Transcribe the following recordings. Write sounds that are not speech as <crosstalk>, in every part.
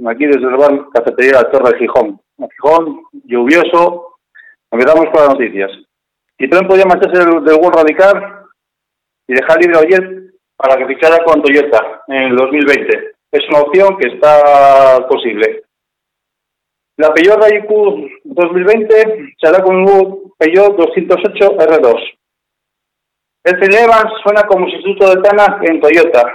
desde el bar Cafetería de la Torre de Gijón. Gijón, lluvioso, empezamos con las noticias. Y también podía marcharse del, del World Radical y dejar libre a Oyer para que fichara con Toyota en el 2020. Es una opción que está posible. La Peugeot IQ 2020 será con un nuevo Peugeot 208 R2. El Evans suena como sustituto de Tana en Toyota.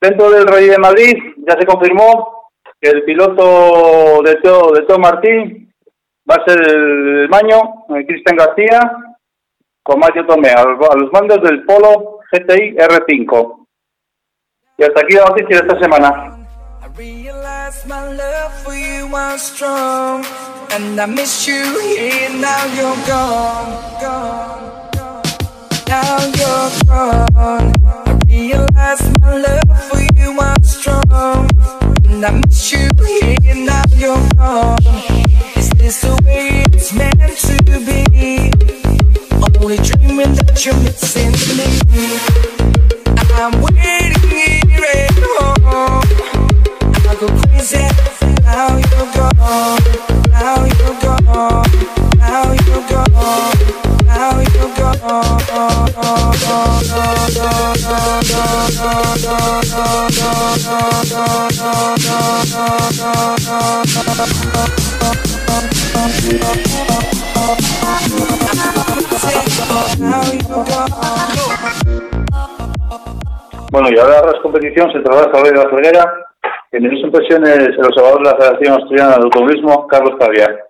Dentro del Rey de Madrid ya se confirmó que el piloto de Teo, de Teo Martín va a ser el Maño, el Cristian García, con Mario Tomé, a los, mandos del Polo GTI R5. Y hasta aquí la noticia de esta semana. now you're gone, realize my love for you was strong And I miss you here, now you're gone Is this the way it's meant to be? Only dreaming that you're missing me I'm waiting here at home I go crazy. Now you're gone. Now you're gone. Bueno, y ahora la competición se trabaja hoy de la Ferguera. En mis impresiones, el observador de la Federación Australiana de Automovilismo, Carlos Caviar.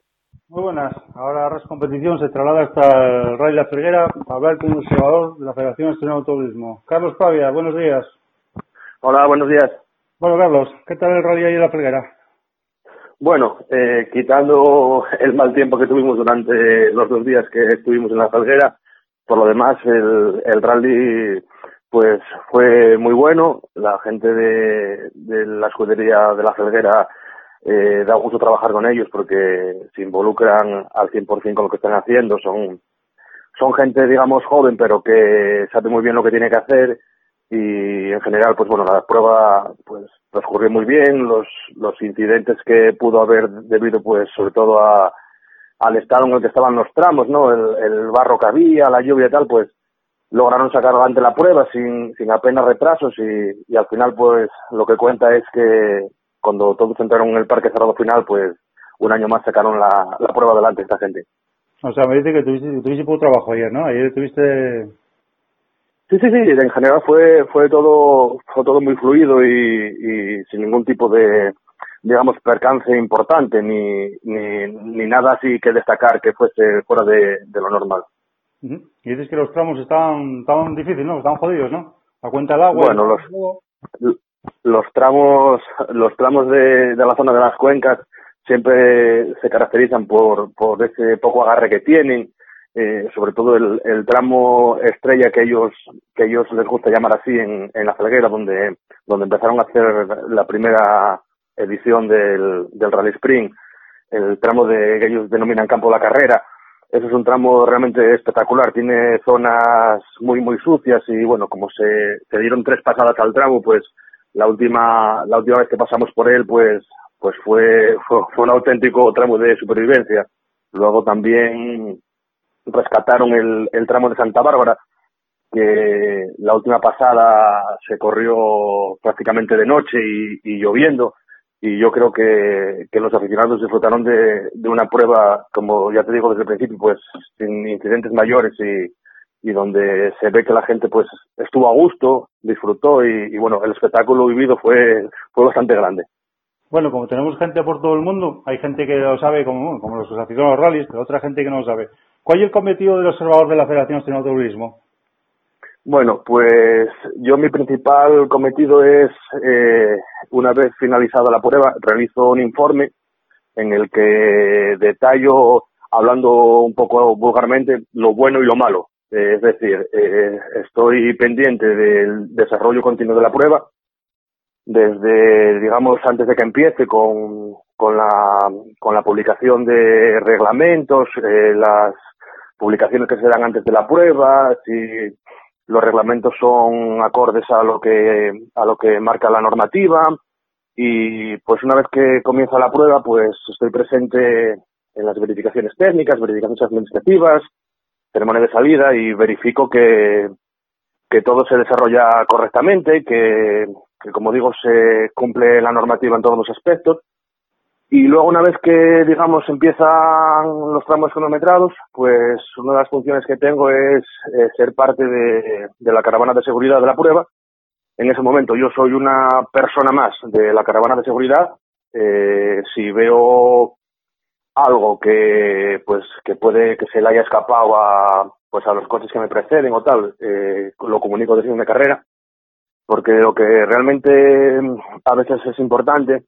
Muy buenas. Ahora Arras Competición se traslada hasta el Rally La Ferguera para hablar con el observador de la Federación Australiana de Automovilismo. Carlos Pavia, buenos días. Hola, buenos días. Bueno, Carlos, ¿qué tal el rally ahí en La Ferguera? Bueno, eh, quitando el mal tiempo que tuvimos durante los dos días que estuvimos en la Falguera, por lo demás el, el rally pues fue muy bueno. La gente de, de la escudería de la Felguera eh, da gusto trabajar con ellos porque se involucran al 100% con lo que están haciendo. Son, son gente, digamos, joven, pero que sabe muy bien lo que tiene que hacer y en general, pues bueno, la prueba pues transcurrió muy bien. Los, los incidentes que pudo haber debido, pues sobre todo a, al estado en el que estaban los tramos, ¿no? El, barro que había, la lluvia y tal, pues lograron sacar adelante la prueba sin, sin apenas retrasos y, y al final pues lo que cuenta es que cuando todos entraron en el parque cerrado final pues un año más sacaron la, la prueba adelante esta gente. O sea, me dice que tuviste, tuviste poco trabajo ayer, ¿no? Ayer tuviste... Sí, sí, sí, en general fue, fue todo, fue todo muy fluido y, y sin ningún tipo de, digamos, percance importante ni, ni, ni nada así que destacar que fuese fuera de, de lo normal. Y dices que los tramos estaban, estaban difíciles, ¿no? Estaban jodidos, ¿no? A cuenta del agua. Bueno, los, los tramos, los tramos de, de la zona de las cuencas siempre se caracterizan por, por ese poco agarre que tienen, eh, sobre todo el, tramo estrella que ellos, que ellos les gusta llamar así en, en la Felguera, donde, donde empezaron a hacer la primera edición del, del Rally Spring, el tramo de, que ellos denominan Campo de la Carrera, ese es un tramo realmente espectacular, tiene zonas muy muy sucias y bueno, como se dieron tres pasadas al tramo, pues la última la última vez que pasamos por él, pues pues fue fue, fue un auténtico tramo de supervivencia. Luego también rescataron el, el tramo de Santa Bárbara, que la última pasada se corrió prácticamente de noche y, lloviendo y yo creo que, que los aficionados disfrutaron de, de, una prueba, como ya te digo desde el principio, pues sin incidentes mayores y, y donde se ve que la gente pues estuvo a gusto, disfrutó y, y, bueno, el espectáculo vivido fue, fue bastante grande. Bueno, como tenemos gente por todo el mundo, hay gente que lo sabe como, como los aficionados rallies, pero otra gente que no lo sabe. ¿Cuál es el cometido del observador de la Federación Nacional de Turismo? Bueno, pues yo mi principal cometido es, eh, una vez finalizada la prueba, realizo un informe en el que detallo, hablando un poco vulgarmente, lo bueno y lo malo. Eh, es decir, eh, estoy pendiente del desarrollo continuo de la prueba, desde, digamos, antes de que empiece con, con, la, con la publicación de reglamentos, eh, las publicaciones que se dan antes de la prueba, si los reglamentos son acordes a lo que a lo que marca la normativa. Y pues una vez que comienza la prueba pues estoy presente en las verificaciones técnicas, verificaciones administrativas, ceremonia de salida y verifico que que todo se desarrolla correctamente, que, que como digo se cumple la normativa en todos los aspectos y luego una vez que, digamos, empiezan los tramos cronometrados, pues una de las funciones que tengo es eh, ser parte de, de, la caravana de seguridad de la prueba. En ese momento yo soy una persona más de la caravana de seguridad. Eh, si veo algo que, pues, que puede que se le haya escapado a, pues, a los coches que me preceden o tal, eh, lo comunico desde una carrera. Porque lo que realmente a veces es importante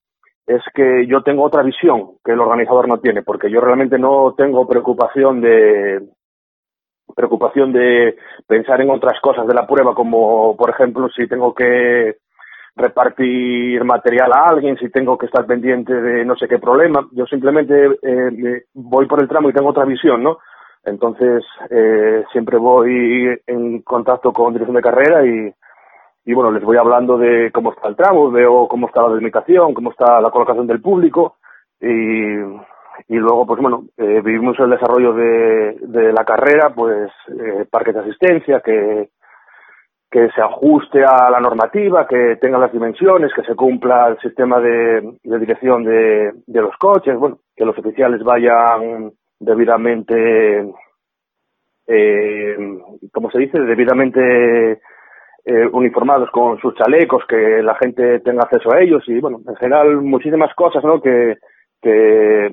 es que yo tengo otra visión que el organizador no tiene, porque yo realmente no tengo preocupación de preocupación de pensar en otras cosas de la prueba, como por ejemplo si tengo que repartir material a alguien, si tengo que estar pendiente de no sé qué problema, yo simplemente eh, voy por el tramo y tengo otra visión, ¿no? Entonces eh, siempre voy en contacto con dirección de carrera y, y bueno, les voy hablando de cómo está el tramo, veo cómo está la delimitación, cómo está la colocación del público y, y luego, pues bueno, eh, vivimos el desarrollo de, de la carrera, pues eh, parques de asistencia, que, que se ajuste a la normativa, que tenga las dimensiones, que se cumpla el sistema de, de dirección de, de los coches, bueno, que los oficiales vayan debidamente, eh, como se dice, debidamente eh, uniformados con sus chalecos, que la gente tenga acceso a ellos y bueno, en general muchísimas cosas, ¿no? Que, que,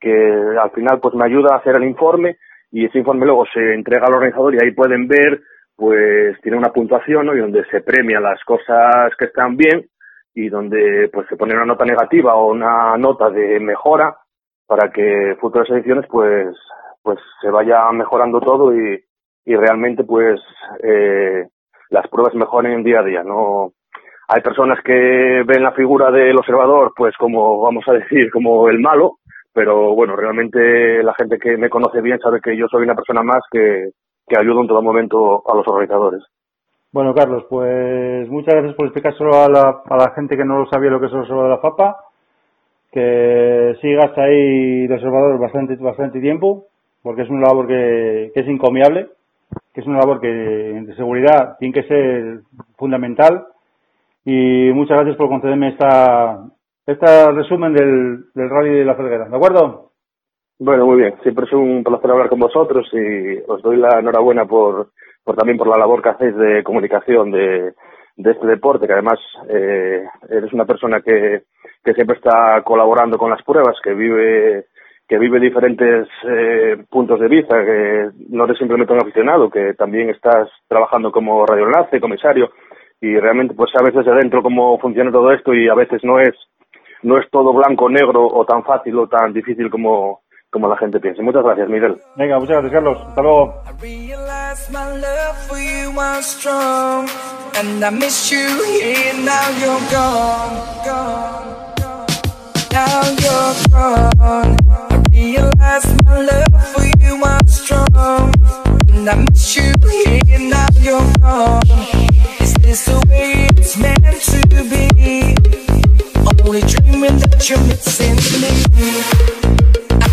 que al final pues me ayuda a hacer el informe y ese informe luego se entrega al organizador y ahí pueden ver pues tiene una puntuación ¿no? y donde se premia las cosas que están bien y donde pues se pone una nota negativa o una nota de mejora para que futuras ediciones pues pues se vaya mejorando todo y, y realmente pues eh, las pruebas mejoren día a día. No hay personas que ven la figura del observador, pues como vamos a decir, como el malo, pero bueno, realmente la gente que me conoce bien sabe que yo soy una persona más que, que ayudo en todo momento a los organizadores. Bueno, Carlos, pues muchas gracias por explicárselo a la, a la gente que no sabía lo que es el observador de la FAPA, que sigas ahí de observador bastante, bastante tiempo, porque es una labor que, que es encomiable que es una labor que de seguridad tiene que ser fundamental. Y muchas gracias por concederme esta, este resumen del, del rally de la Felguera. ¿De acuerdo? Bueno, muy bien. Siempre es un placer hablar con vosotros y os doy la enhorabuena por, por también por la labor que hacéis de comunicación de, de este deporte, que además eh, eres una persona que, siempre está colaborando con las pruebas, que vive que vive diferentes eh, puntos de vista, que no eres simplemente un aficionado, que también estás trabajando como radioenlace, comisario, y realmente pues sabes desde adentro cómo funciona todo esto y a veces no es no es todo blanco negro o tan fácil o tan difícil como como la gente piensa. Muchas gracias, Miguel. Venga, muchas gracias, Carlos. Hasta luego. realize my love for you was strong And I miss you here, now you're gone Is this the way it's meant to be? Only dreaming that you're missing me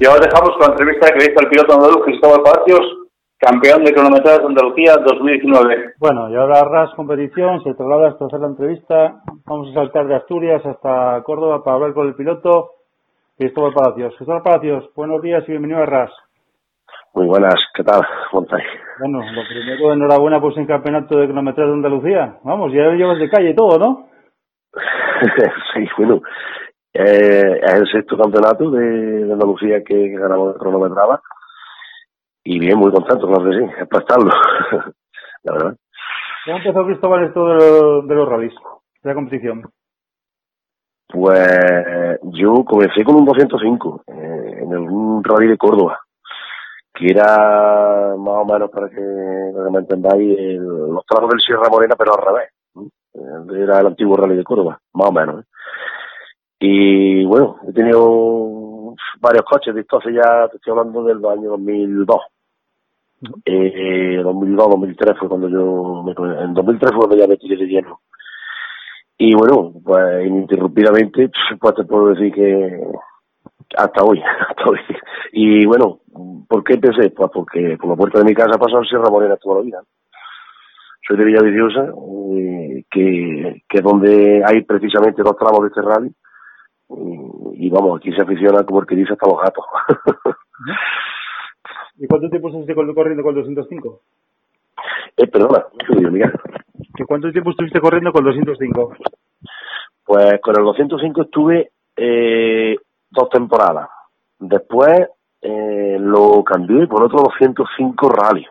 Y ahora dejamos con la entrevista que le hizo el piloto andaluz Cristóbal Palacios, campeón de cronometraje de Andalucía 2019. Bueno, y ahora RAS competición, se traslada hasta hacer la entrevista. Vamos a saltar de Asturias hasta Córdoba para hablar con el piloto Cristóbal Palacios. Cristóbal Palacios, buenos días y bienvenido a RAS. Muy buenas, ¿qué tal? Bueno, lo primero, enhorabuena pues en campeonato de cronometraje de Andalucía. Vamos, ya lo llevas de calle y todo, ¿no? <laughs> sí, bueno, eh, es el sexto campeonato de, de Andalucía que, que ganamos de cronometrada y bien, muy contento, claro que sí, es para estarlo, <laughs> la verdad. ¿Cómo empezó Cristóbal esto de, lo- de los rallies, de la competición? Pues yo comencé con un 205 eh, en el- un rally de Córdoba, que era más o menos para que, para que me entendáis el- los tramos del Sierra Morena, pero al revés. Eh, Era el antiguo rally de Córdoba, más o menos. ¿eh? Y bueno, he tenido varios coches, de entonces ya te estoy hablando del año 2002. Eh, 2002, 2003 fue cuando yo, me, en 2003 fue cuando ya me tiré de lleno. Y bueno, pues ininterrumpidamente, pues te puedo decir que hasta hoy, <laughs> hasta hoy. Y bueno, ¿por qué empecé? Pues porque por la puerta de mi casa pasó el Sierra Morena toda la vida. Soy de Villaviciosa, eh, que, que es donde hay precisamente dos tramos de este rally. Y, y vamos, aquí se aficiona, como el que dice, hasta los gatos. <laughs> ¿Y cuánto tiempo estuviste corriendo con el 205? eh, perdona. ¿Que ¿Cuánto tiempo estuviste corriendo con el 205? Pues con el 205 estuve eh, dos temporadas. Después eh, lo cambié por otro 205 Rally.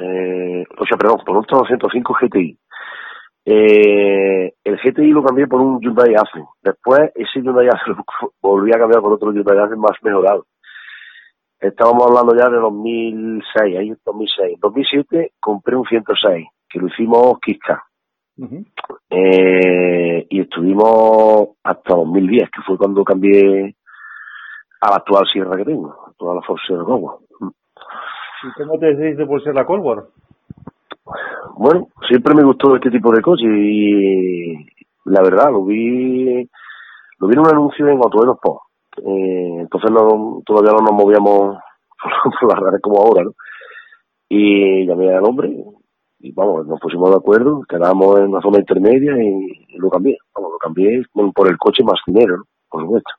Eh, o sea, perdón, por otro 205 GTI. Eh, el GTI lo cambié por un Hyundai Accent. Después ese Hyundai Accent lo <laughs> volví a cambiar por otro Hyundai Accent más mejorado. Estábamos hablando ya de 2006, ahí 2006. En 2007 compré un 106, que lo hicimos Kiska. Ujú. Eh, y estuvimos hasta 2010, que fue cuando cambié a la actual sierra que tengo, a toda la Force de Cogua. ¿Y cómo te decidiste por ser la Colbor? Bueno, siempre me gustó este tipo de coches y la verdad lo vi lo vi en un anuncio en Autoeros Sport. Eh, entonces no, todavía no nos movíamos <laughs> por las redes como ahora, ¿no? Y llamé al hombre y vamos, nos pusimos de acuerdo, quedamos en una zona intermedia y, y lo cambié. Vamos, lo cambié con- por el coche más dinero, ¿no? Por supuesto.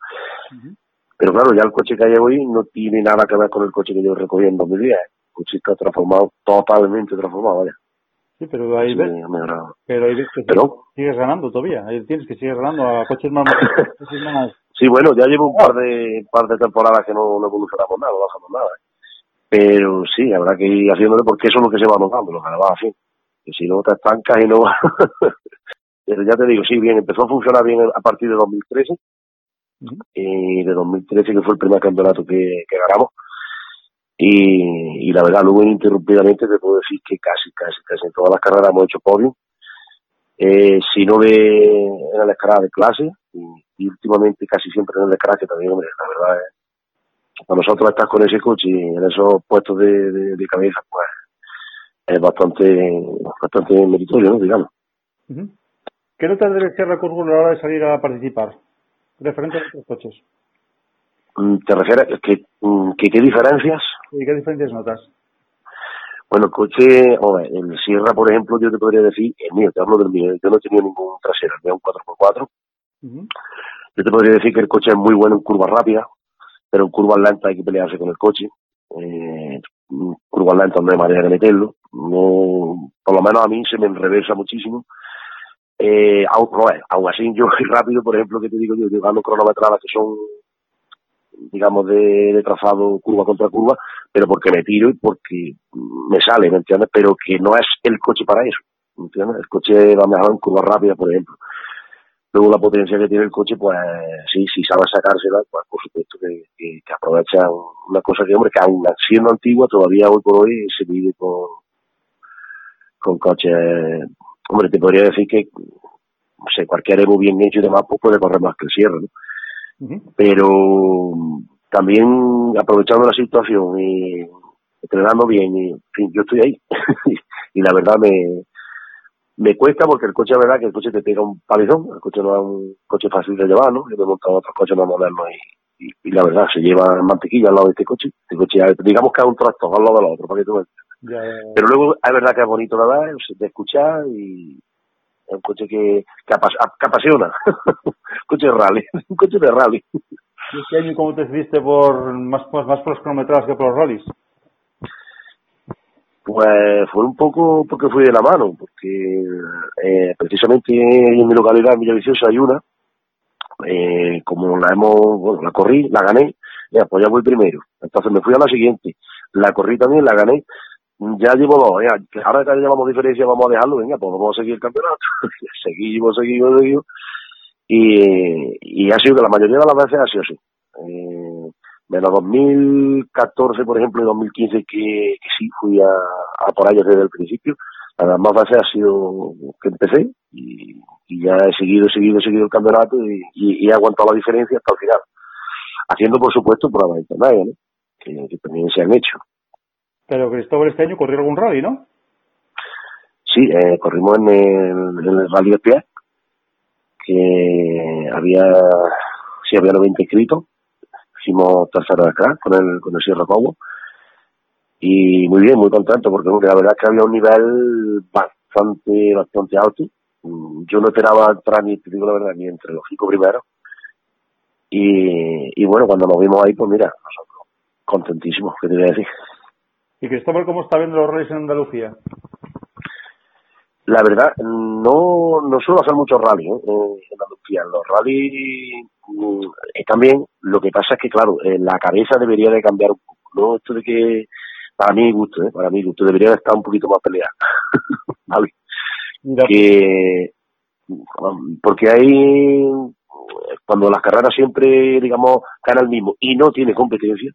Pero claro, ya el coche que hay hoy no tiene nada que ver con el coche que yo recogí en 2010. El coche está transformado, totalmente transformado, vaya. Sí, pero ahí Sí, ves, pero ahí ves que Pero- sigues ganando todavía. Ahí tienes que seguir ganando a coches más... <laughs> coches más Sí, bueno, ya llevo un par de par de temporadas que no, no evolucionamos nada, no bajamos nada. ¿eh? Pero sí, habrá que ir haciéndolo porque eso es lo que se va notando, lo que va así. Que si no te estancas y no va... <laughs> Pero ya te digo, sí, bien, empezó a funcionar bien a partir de 2013. Ujú. Y de 2013, que fue el primer campeonato que, que ganamos. Y, y la verdad, luego ininterrumpidamente te puedo decir que casi, casi, casi en todas las carreras hemos hecho podio. Eh, si no de en la escalada de clase, y, y últimamente casi siempre en el escalada, que también, hombre, la verdad es, para nosotros estar con ese coche y en esos puestos de, de, de cabeza, pues es bastante, bastante meritorio, ¿no? Digamos. ¿Qué notas debe ser la Colbor a la hora de salir a participar? Referente a otros coches. Mm, ¿Te refieres que, mm, que qué diferencias? ¿Y qué diferencias notas? Bueno, el coche, hombre, el Sierra, por ejemplo, yo te podría decir, el mío, te hablo del mío, yo no he tenido ningún trasero, es un 4x4. Ujú. Yo te podría decir que el coche es muy bueno en curvas rápidas, pero en curvas lentas hay que pelearse con el coche. Eh, en curvas lentas no hay manera de meterlo. No, por lo menos a mí se me enrevesa muchísimo. Eh, aún, no, eh, aún así, yo <laughs> rápido, por ejemplo, que te digo yo, yo gano cronometradas que son, digamos, de, de trazado curva contra curva, pero porque me tiro y porque me sale, ¿me entiendes? Pero que no es el coche para eso, ¿me entiendes? El coche va mejor en curvas rápidas, por ejemplo. Luego la potencia que tiene el coche, pues sí, si sabe sacársela, pues por supuesto que, que, que aprovecha una cosa que, hombre, que aún siendo antigua, todavía hoy por hoy se vive con, con coches, hombre, te podría decir que, no sé, cualquier Evo bien hecho y demás, pues puede correr más que el Sierra, ¿no? Pero también aprovechando la situación y, entrenando bien y, en fin, yo estoy ahí. <laughs> y la verdad me, me cuesta porque el coche, la verdad, que el coche te pega un palizón, el coche no es un coche fácil de llevar, ¿no? Yo me he montado otros coches más modernos y, y, y la verdad, se lleva mantequilla al lado de este coche. Este coche, digamos que es un tractor al lado del otro, para que tú me Ya, ya, ya. Pero luego es verdad que es bonito la verdad, de escuchar y es un coche que, que, apas- que apasiona. <laughs> un coche de rally, <laughs> un coche de rally. ¿Y este año cómo te decidiste por más, más, más por los cronometrados que por los rallies? Pues fue un poco porque fui de la mano, porque eh, precisamente en mi localidad, en Villaviciosa, hay una, eh, como la hemos, bueno, la corrí, la gané, ya, pues ya voy primero. Entonces me fui a la siguiente, la corrí también, la gané, ya llevo dos, ya, ahora que llevamos diferencia, vamos a dejarlo, venga, pues vamos a seguir el campeonato. <laughs> seguimos, seguimos, seguimos. Y, y ha sido que la mayoría de las veces ha sido así. Eh, menos 2014, por ejemplo, y 2015, que, que sí fui a, a por ellos desde el principio. Las más veces ha sido que empecé y, ya he seguido, seguido, seguido el campeonato y, he aguantado la diferencia hasta el final. Haciendo, por supuesto, pruebas internacionales, ¿no? que también se han hecho. Pero Cristóbal este año corrió algún rally, ¿no? Sí, eh, corrimos en el, en Rally de Pie, que había, sí, había 90 inscritos. Hicimos tercero acá con el, con el Sierra Cobo. Y muy bien, muy contento, porque la verdad es que había un nivel bastante, bastante alto. Mm, Yo no esperaba entrar ni, te digo la verdad, ni entre los cinco primeros. Y, y bueno, cuando nos vimos ahí, pues mira, nosotros contentísimos, ¿qué te voy a decir? ¿Y Cristóbal cómo está viendo los rallies en Andalucía? La verdad, no, no suelo hacer muchos rally ¿eh? en en Andalucía. Los rally mm, eh, también, lo que pasa es que, claro, eh, la cabeza debería de cambiar un poco, ¿no? Esto de que, para mi gusto, ¿eh? para mi gusto, debería de estar un poquito más peleada. <laughs> ¿Vale? Mira, que um, porque hay cuando las carreras siempre digamos gana el mismo y no tiene competencia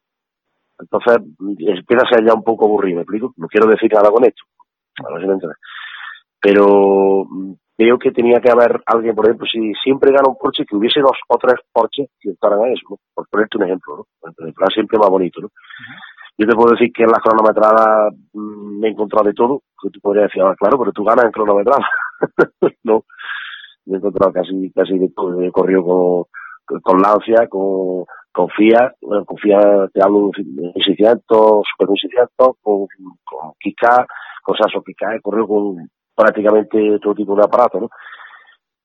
entonces empieza a ser ya un poco aburrido ¿me explico? no quiero decir nada con esto a ver si me entiendes. pero mm, veo que tenía que haber alguien por ejemplo si siempre gana un Porsche que hubiese dos o tres Porsches que estaran a eso ¿no? por ponerte un ejemplo ¿no? el plan siempre más bonito ¿no? yo te puedo decir que en las cronometradas mm, me he encontrado de todo, que tú podrías decir, ah, claro, pero tú ganas en cronometrada. <laughs> no, me he encontrado casi, casi de todo. He corrido con, con Lancia, con, con Fiat, bueno, con Fiat te hablo de 1600, Super 1600, con, con Kika, con Sasso Kika, he corrido con prácticamente todo tipo de aparatos, ¿no?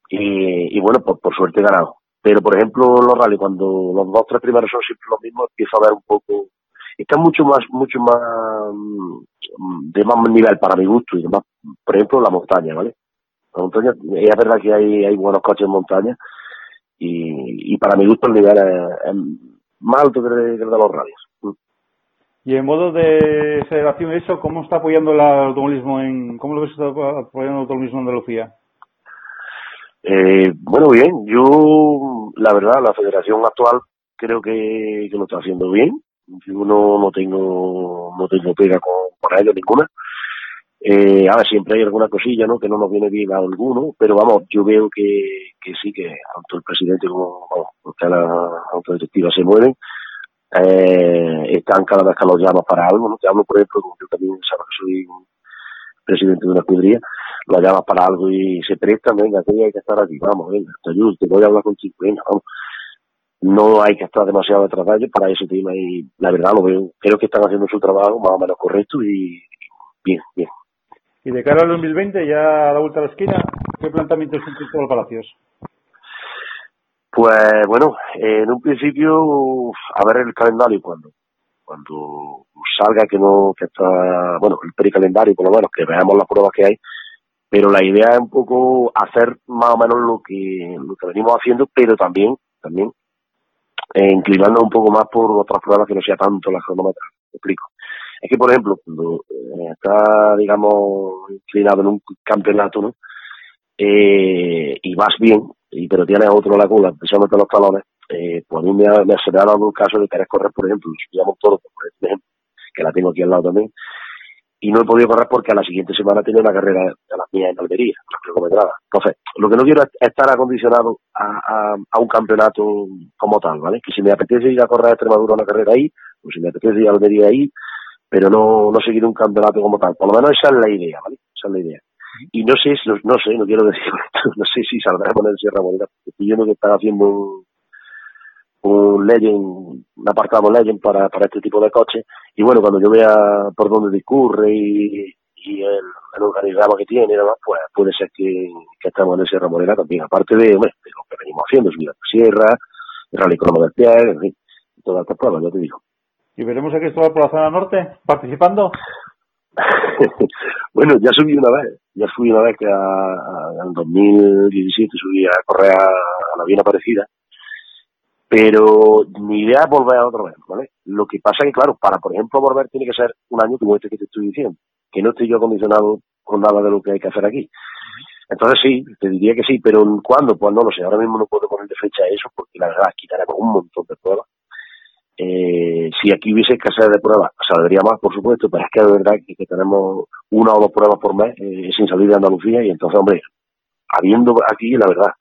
Y, y bueno, por, por suerte he ganado. Pero, por ejemplo, los rally, cuando los dos tres primeros son siempre los mismos, empiezo a ver un poco está mucho más, mucho más mm, de más nivel para mi gusto y demás. Por ejemplo, la montaña, ¿vale? La montaña, es verdad que hay, hay buenos coches en montaña y, y para mi gusto el nivel es, es más alto que el, de los. Mm. Y en modo de federación, eso, ¿cómo está apoyando el automovilismo en, cómo lo ves apoyando el automovilismo en Andalucía? Eh, bueno, bien, yo, la verdad, la federación actual creo que, que lo está haciendo bien. Yo no, no tengo, no tengo pega con, con ello ninguna. Eh, ahora siempre hay alguna cosilla, ¿no? Que no nos viene bien a alguno, pero vamos, yo veo que, que sí, que tanto el presidente como, vamos, la autodirectiva se mueven, eh, están cada vez que los llamas para algo, ¿no? Te hablo, por ejemplo, como yo también sabes que soy presidente de una escudería, lo llamas para algo y se prestan, venga, que hay que estar aquí, vamos, venga, te ayudo, te voy a hablar contigo, venga, vamos. No hay que estar demasiado detrás de ellos para ese tema y la verdad lo veo, creo que están haciendo su trabajo más o menos correcto y bien, bien. Y de cara al 2020, ya a la vuelta a la esquina, ¿qué planteamiento es un Cristóbal Palacios? Pues bueno, en un principio, a ver el calendario cuando cuando salga que no que está bueno el pericalendario por lo menos que veamos las pruebas que hay pero la idea es un poco hacer más o menos lo que lo que venimos haciendo pero también también eh, inclinando un poco más por otras pruebas que no sea tanto la cronómetra me explico es que por ejemplo cuando eh, está digamos inclinado en un campeonato no eh, y vas bien y pero tienes a otro en la cola especialmente los talones eh, pues a mí me, ha, me ha un caso de querer correr, por ejemplo, subíamos todos, por ejemplo, que la tengo aquí al lado también, y no he podido correr porque a la siguiente semana tenía una carrera de las mías en Almería, kilometradas. Entonces, lo que no quiero es estar acondicionado a, a, a, un campeonato como tal, ¿vale? Que si me apetece ir a correr a Extremadura una carrera ahí, o si me apetece ir a Almería ahí, pero no, no seguir un campeonato como tal. Por lo menos esa es la idea, ¿vale? Esa es la idea. Y no sé, no, no sé, no quiero decir, <laughs> no sé si saldrá con el Sierra Morena, porque estoy viendo que están haciendo un, un Legend, un apartado Legend para, para este tipo de coches. Y bueno, cuando yo vea por dónde discurre y, el, el organigrama que tiene y demás, pues puede ser que, que estamos en Sierra Morena también, aparte de, hombre, de lo que venimos haciendo, subir a la sierra, el rally crono del pie, en fin, todas estas pruebas, ya te digo. ¿Y veremos a Cristóbal por la zona norte participando? <laughs> bueno, ya subí una vez, ya fui una vez que a, en 2017 subí a correr a, la bien aparecida, pero mi idea es volver a otra vez, ¿vale? Lo que pasa es que, claro, para, por ejemplo, volver tiene que ser un año como este que te estoy diciendo, que no estoy yo acondicionado con nada de lo que hay que hacer aquí. Entonces sí, te diría que sí, pero ¿cuándo? Pues no lo sé, ahora mismo no puedo poner de fecha eso porque la verdad quitaremos un montón de pruebas. Eh, si aquí hubiese escasez de pruebas, saldría más, por supuesto, pero es que de verdad que, tenemos una o dos pruebas por mes eh, sin salir de Andalucía y entonces, hombre, habiendo aquí, la verdad,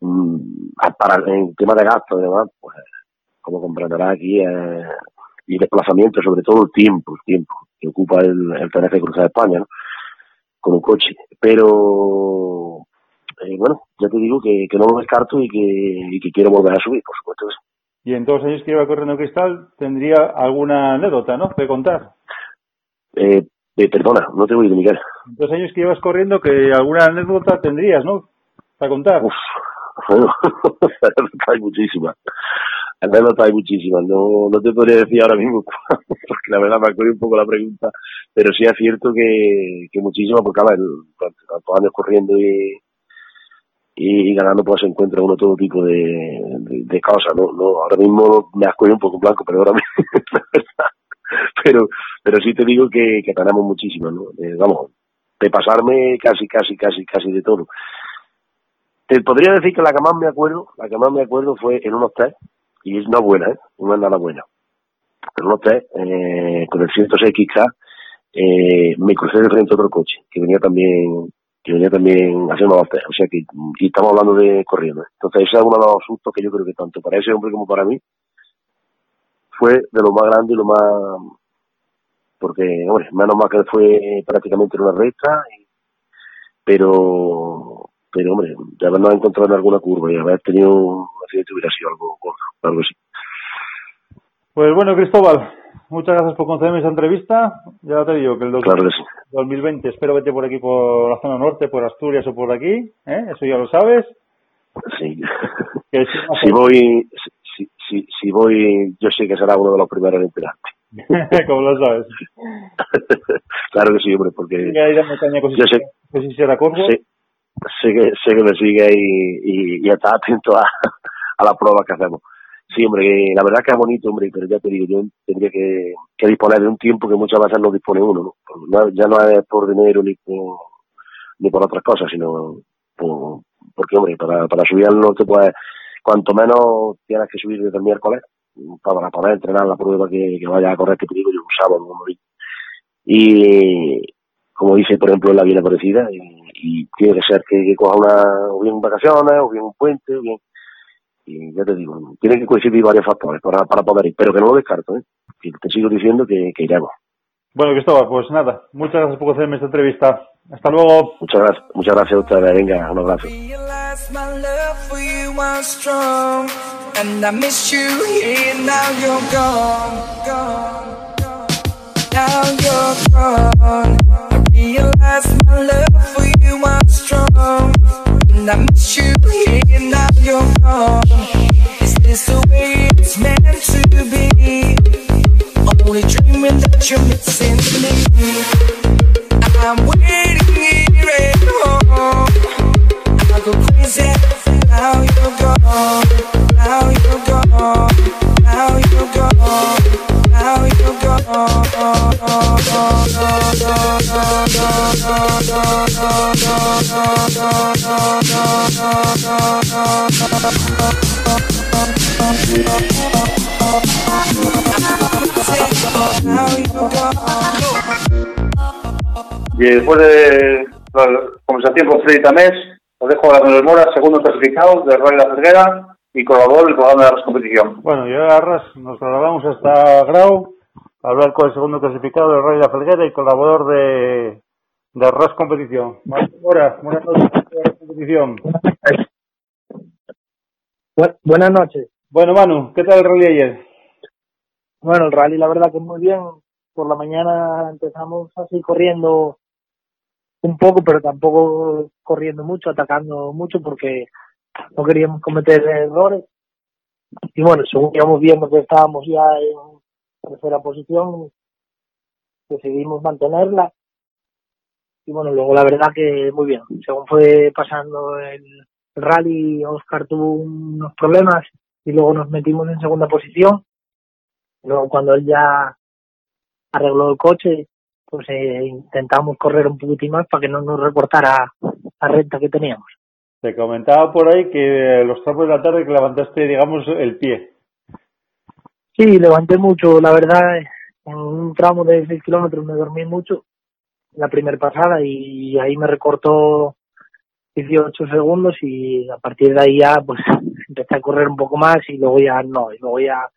mm, para en tema de gastos y demás, pues como comprenderás aquí, eh, y desplazamiento, sobre todo el tiempo, el tiempo que ocupa el, el tener que cruzar España, ¿no? Con un coche. Pero, eh, bueno, ya te digo que, no lo descarto y que, y que quiero volver a subir, por supuesto. Y en todos los años que lleva corriendo Cristal, tendría alguna anécdota, ¿no? Que contar. Eh, eh, perdona, no te voy a Miguel. En todos los años que llevas corriendo, que alguna anécdota tendrías, ¿no? Para contar. Uf, <laughs> bueno, hay muchísimas. Anécdotas hay muchísimas. No, no te podría decir ahora mismo, <laughs> porque la verdad me acuerdo un poco la pregunta, pero sí es cierto que, que muchísimas, porque a ver, tantos años corriendo y, y, ganando, pues se encuentra uno todo tipo de, de, de cosas, ¿no? no Ahora mismo me acuerdo un poco en blanco, pero ahora <laughs> mismo. Pero, pero sí te digo que, que tenemos muchísimas, ¿no? Eh, vamos, de pasarme casi, casi, casi, casi de todo. Te podría decir que la que más me acuerdo, la que más me acuerdo fue en unos test, y es una buena, ¿eh? No es nada buena. En unos test, eh, con el 106K, eh, me crucé de frente a otro coche, que venía también, que venía también haciendo test, o sea que, y estamos hablando de corriendo. Entonces ese es uno de los sustos que yo creo que tanto para ese hombre como para mí, fue de lo más grande y lo más, porque, hombre, menos mal que fue prácticamente en una recta, pero, pero hombre, de habernos encontrado en alguna curva y haber tenido un accidente hubiera sido algo gordo, algo así. Pues bueno, Cristóbal, muchas gracias por concederme esa entrevista. Ya te digo que el Claro que sí. 2020 espero vete por aquí, por la zona norte, por Asturias o por aquí, ¿eh? Eso ya lo sabes. Sí. <laughs> Que si voy, si, si, si voy, yo sé que será uno de los primeros en enterarte. <laughs> como lo sabes. <laughs> claro que sí, hombre, porque Yo sé- si será que, sé que me sigue y, y, y está atento a, a las pruebas que hacemos. Sí, hombre, la verdad que es bonito, hombre, pero ya te digo, yo tendría que, disponer de un tiempo que muchas veces no dispone uno, ¿no? Ya no es por dinero ni por, ni por otras cosas, sino por, porque, hombre, para, para subir al norte, pues, cuanto menos tienes que subir desde el miércoles, para poder entrenar la prueba que, vaya a correr, que te digo yo, un sábado, domingo. Y, como dice, por ejemplo, en la bien aparecida, y, y tiene que ser que, que coja una, o bien vacaciones, o bien un puente, o bien, y ya te digo, tiene que coincidir varios factores para, para poder ir, pero que no lo descarto, ¿eh? Que te sigo diciendo que, que iremos. Bueno, Cristóbal, pues nada, muchas gracias por concederme esta entrevista. Hasta luego. Muchas gracias, muchas gracias a ustedes, venga, un abrazo. Now you're gone. I realize my love for you was strong, and I miss you here. Now you're gone. Is this the way it's meant to be? Only dreaming that you're missing me. I'm waiting here at home. I go crazy. Now you're gone. Now you're gone. Now you're gone. Now you're gone. Y después de la conversación con Freddy Tamés, os dejo a Manuel Mora, segundo clasificado del Rally La Ferguera y colaborador del programa de la competición. Bueno, y ahora Arras nos trasladamos hasta Grau hablar con el segundo clasificado del Rally de la Felguera y colaborador de, de RAS Competición. Mora, buenas noches, RAS Competición. Bu- buenas noches. Bueno, Manu, ¿qué tal el rally ayer? Bueno, el rally la verdad que muy bien. Por la mañana empezamos así corriendo un poco, pero tampoco corriendo mucho, atacando mucho porque no queríamos cometer errores. Y bueno, según íbamos viendo que estábamos ya en tercera posición, decidimos mantenerla. Y bueno, luego la verdad que muy bien. Según fue pasando el rally, Oscar tuvo unos problemas y luego nos metimos en segunda posición. Luego cuando él ya arregló el coche, pues eh, intentamos correr un poquitín más para que no nos recortara la renta que teníamos. Te comentaba por ahí que los tramos de la tarde que levantaste, digamos, el pie. Sí, levanté mucho, la verdad, en un tramo de 6 kilómetros me dormí mucho la primera pasada y ahí me recortó 18 segundos y a partir de ahí ya pues empecé a correr un poco más y luego ya no, y luego ya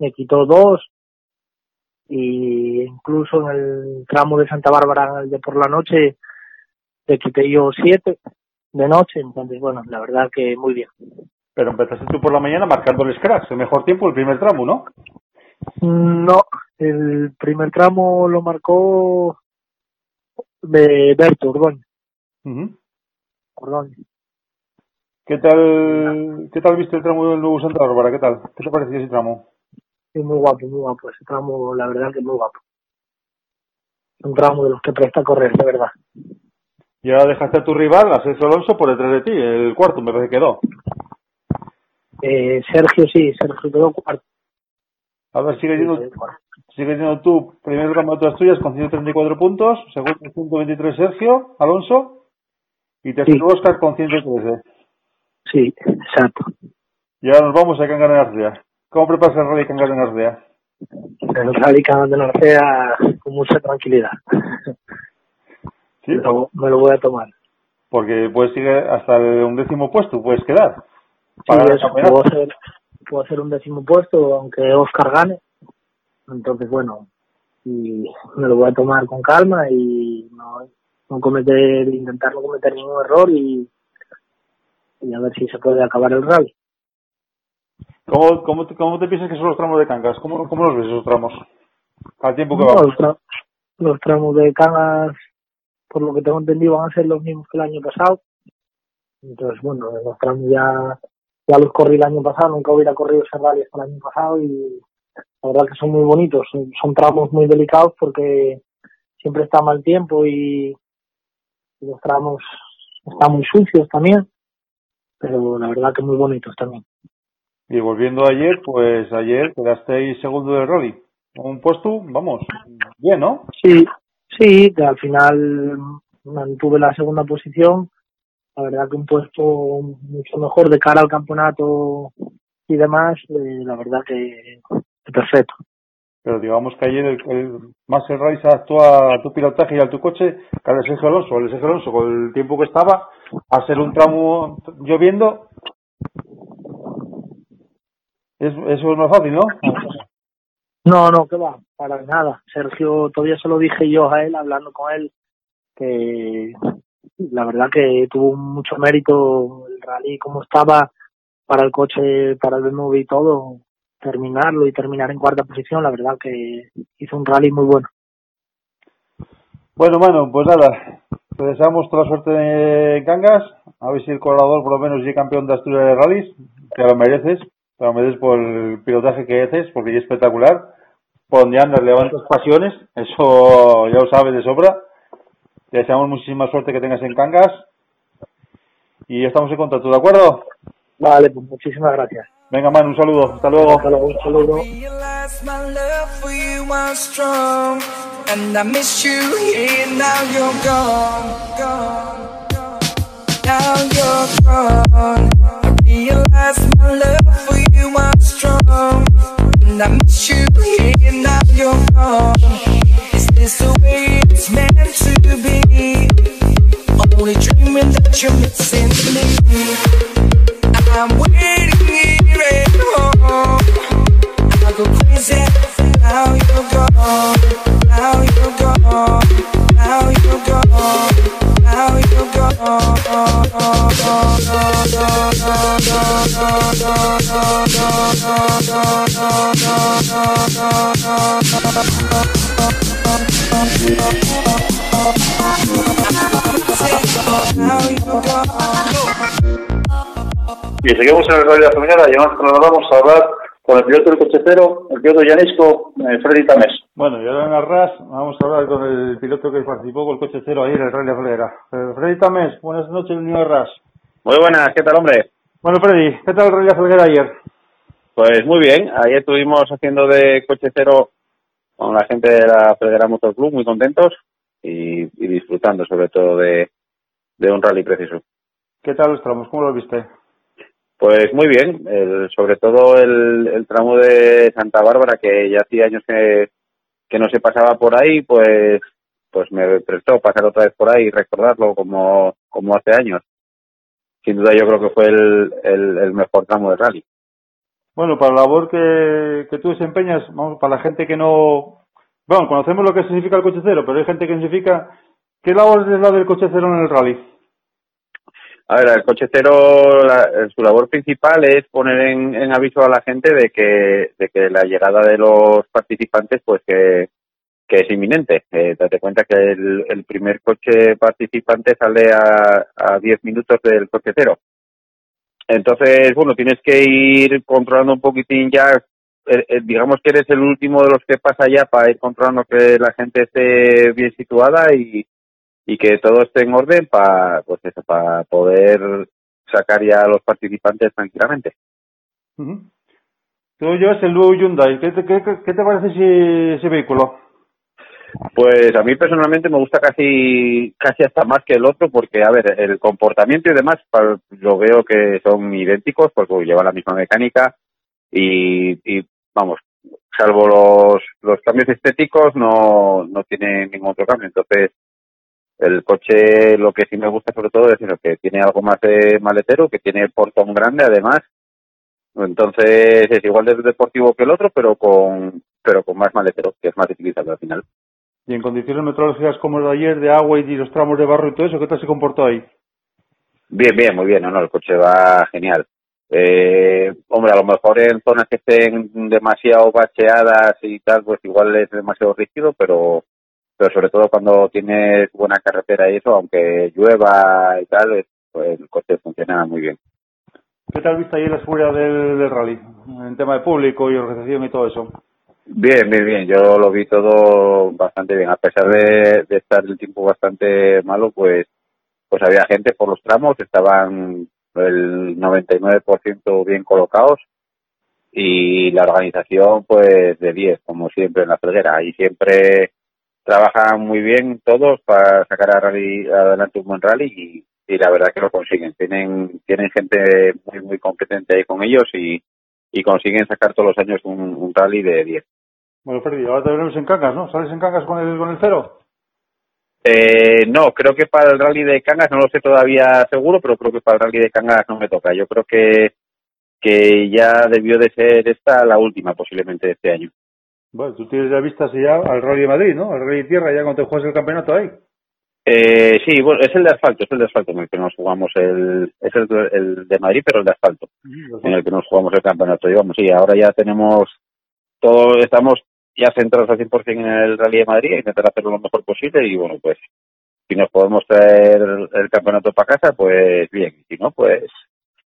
me quitó dos y incluso en el tramo de Santa Bárbara de por la noche le quité yo siete de noche, entonces bueno, la verdad que muy bien. Pero empezaste tú por la mañana marcando el scratch, el mejor tiempo, el primer tramo, ¿no? No, el primer tramo lo marcó de Berto Ordóñez. ¿Qué tal, ¿Qué tal viste el tramo del nuevo Santa Bárbara? ¿Qué tal? ¿Qué te pareció ese tramo? Sí, muy guapo, muy guapo. Ese tramo, la verdad que muy guapo. Un tramo de los que presta a correr, de verdad. Y ahora dejaste a tu rival, a Sergio Alonso, por detrás de ti, el cuarto me parece que quedó. Eh, Sergio, sí, Sergio quedó cuarto. A ver, sigue siendo, Sí, sigue siendo tú, primer tramo de todas tuyas con 134 puntos, segundo 123 Sergio Alonso, y tercero Oscar con 113. Sí, exacto. Y ahora nos vamos a Cangas de Narcea. ¿Cómo preparas el rally Cangas de Narcea? El Rally Canal de Narcea con mucha tranquilidad. Sí, Me lo- me lo voy a tomar. porque puedes seguir hasta el undécimo puesto, puedes quedar. Sí, Para el eso, puedo hacer, puedo hacer un décimo puesto, aunque Oscar gane. Entonces, bueno, y me lo voy a tomar con calma y no, no cometer, intentar no cometer ningún error y, y a ver si se puede acabar el rally. ¿Cómo, cómo, te, ¿Cómo te piensas que son los tramos de Cangas? ¿Cómo, cómo los ves esos tramos? Al tiempo que No, vamos. los, tra- los tramos de Cangas, por lo que tengo entendido, van a ser los mismos que el año pasado. Entonces, bueno, los tramos ya, ya los corrí el año pasado, nunca hubiera corrido ese rally hasta el año pasado y la verdad que son muy bonitos. Son, son tramos muy delicados porque siempre está mal tiempo y, y los tramos están muy sucios también, pero la verdad que muy bonitos también. Y volviendo a ayer, pues ayer quedasteis segundo del rally. Un puesto, vamos, bien, ¿no? Sí, sí, que al final mantuve la segunda posición. La verdad que un puesto mucho mejor de cara al campeonato y demás, eh, la verdad que, que perfecto. Pero digamos que ayer el, el- adaptó a tu pilotaje y a tu coche que al Sergio Alonso. El Sergio Alonso, con el tiempo que estaba, a ser un tramo lloviendo, es, eso es más fácil, ¿no? No, no, que va, para nada. Sergio, todavía se lo dije yo a él, hablando con él, que la verdad que tuvo mucho mérito el rally como estaba para el coche, para el BMW y todo, terminarlo y terminar en cuarta posición, la verdad que hizo un rally muy bueno. Bueno, mano, pues nada, te deseamos toda la suerte en Cangas, a ver si el colaborador por lo menos llega campeón de Asturias de rallies, te lo mereces, te lo mereces por el pilotaje que haces, porque es espectacular, por donde andas levantas pasiones, eso ya lo sabes de sobra, te deseamos muchísima suerte que tengas en Cangas, y estamos en contacto, ¿de acuerdo? Vale, pues muchísimas gracias. Venga, Manu, un saludo, hasta luego. Hasta luego, un saludo. Is this the way it's meant to you're missing me. I'm waiting here at home. I go crazy you're gone. Y seguimos en el Radio de la y además nos vamos a hablar con el piloto del coche cero, el piloto llanisco, eh, Freddy Tamés. Bueno, y ahora en Arras vamos a hablar con el piloto que participó con el coche cero ahí en el Rally de Fleguera. Eh, Freddy Tamés, buenas noches, niño Arras. Muy buenas, ¿qué tal, hombre? Bueno, Freddy, ¿qué tal el Rally de Fleguera ayer? Pues muy bien, ayer estuvimos haciendo de coche cero con la gente de la Fleguera Motor Club, muy contentos y, y disfrutando sobre todo de, de un rally preciso. ¿Qué tal los tramos? ¿Cómo lo viste? Pues muy bien, el- sobre todo el, tramo de Santa Bárbara, que ya hacía años que, que no se pasaba por ahí, pues pues me prestó pasar otra vez por ahí y recordarlo como, como hace años. Sin duda yo creo que fue el, el, el mejor tramo de rally. Bueno, para la labor que, que tú desempeñas, vamos, para la gente que no... Bueno, conocemos lo que significa el coche cero, pero hay gente que significa... ¿Qué labor es la del coche cero en el rally? A ver, el coche cero, la- su labor principal es poner en, en aviso a la gente de que, de que la llegada de los participantes, pues que, que es inminente. Eh, date cuenta que el, el primer coche participante sale a, a 10 minutos del coche cero. Entonces, bueno, tienes que ir controlando un poquitín ya, eh, eh, digamos que eres el último de los que pasa ya para ir controlando que la gente esté bien situada y, y que todo esté en orden para pues eso, para poder sacar ya a los participantes tranquilamente. Tú llevas el nuevo Hyundai. ¿Qué te, qué, qué- te parece ese, ese vehículo? Pues a mí personalmente me gusta casi casi hasta más que el otro porque a ver el comportamiento y demás yo veo que son idénticos porque lleva la misma mecánica y, y vamos salvo los los cambios estéticos no no tiene ningún otro cambio entonces el coche lo que sí me gusta sobre todo es eso, que tiene algo más de maletero que tiene portón grande además entonces es igual de deportivo que el otro pero con pero con más maletero que es más utilizable al final Y en condiciones meteorológicas como el de ayer, de agua y los tramos de barro y todo eso, ¿qué tal se comportó ahí? Bien, bien, muy bien, no, no, el coche va genial. Eh, hombre, a lo mejor en zonas que estén demasiado bacheadas y tal, pues igual es demasiado rígido, pero, pero sobre todo cuando tienes buena carretera y eso, aunque llueva y tal, es- pues el coche funciona muy bien. ¿Qué tal viste ayer la seguridad del, del rally? En tema de público y organización y todo eso. Bien, bien, bien, yo lo vi todo bastante bien, a pesar de, de estar el tiempo bastante malo, pues, pues había gente por los tramos, estaban el 99% bien colocados y la organización pues de 10, como siempre en la felguera, y siempre trabajan muy bien todos para sacar a rally- adelante un buen rally y, y la verdad que lo consiguen, tienen, tienen gente muy, muy competente ahí con ellos y, y consiguen sacar todos los años un, un rally de 10. Bueno, Freddy, ahora te veremos en Cangas, ¿no? ¿Sales en Cangas con el, con el cero? Eh, no, creo que para el rally de Cangas no lo sé todavía seguro, pero creo que para el rally de Cangas no me toca. Yo creo que que ya debió de ser esta la última posiblemente de este año. Bueno, tú tienes ya vistas ya al Rally de Madrid, ¿no? Al Rally de Tierra, ya cuando te juegas el campeonato ahí. Eh, sí, bueno, es el de asfalto, es el de asfalto en el que nos jugamos el, es el, el de Madrid, pero el de asfalto, en el que nos jugamos el campeonato. Y vamos, sí, ahora ya tenemos todo, estamos ya centrados al 100% en el Rally de Madrid, intentar hacerlo lo mejor posible y bueno, pues si nos podemos traer el campeonato para casa, pues bien, si no, pues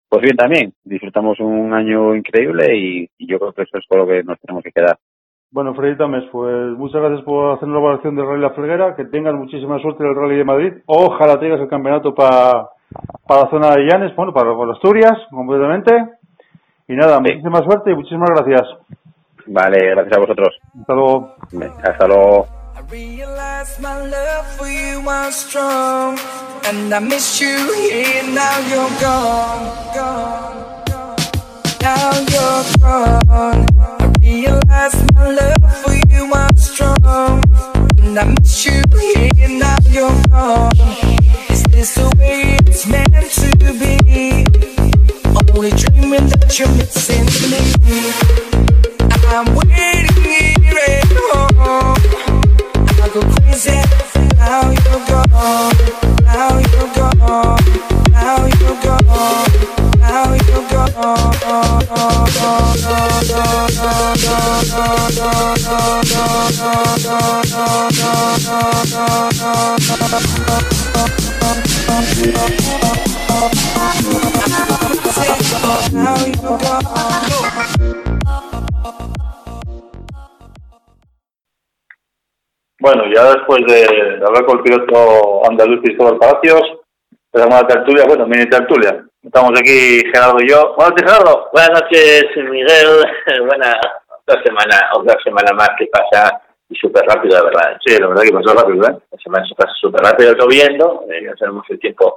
pues bien también. Disfrutamos un año increíble y, y yo creo que eso es con lo que nos tenemos que quedar. Bueno, Freddy Tames, pues muchas gracias por hacer la evaluación del Rally La Felguera, que tengas muchísima suerte en el Rally de Madrid. Ojalá tengas el campeonato para para la zona de Llanes, bueno, para, para Asturias, completamente. Y nada, Sí. muchísima suerte y muchísimas gracias. Vale, gracias a vosotros. Hasta luego. Hasta luego. I realized my love for you was strong, and I miss you here. Now you're gone, gone, gone. Now you're gone. You're. Is this the way it's meant to be? Only dreaming that you're missing Bueno, ya después de hablar con el piloto andaluz Cristóbal Palacios, empezamos la tertulia, bueno, mini tertulia. Estamos aquí Gerardo y yo. Buenas noches, Gerardo. Buenas noches, Miguel. <laughs> Buena otra semana, otra semana más que pasa y súper rápido, la verdad. Sí, la verdad que pasó rápido, ¿eh? La semana se pasa súper rápido lloviendo, eh, ya sabemos el tiempo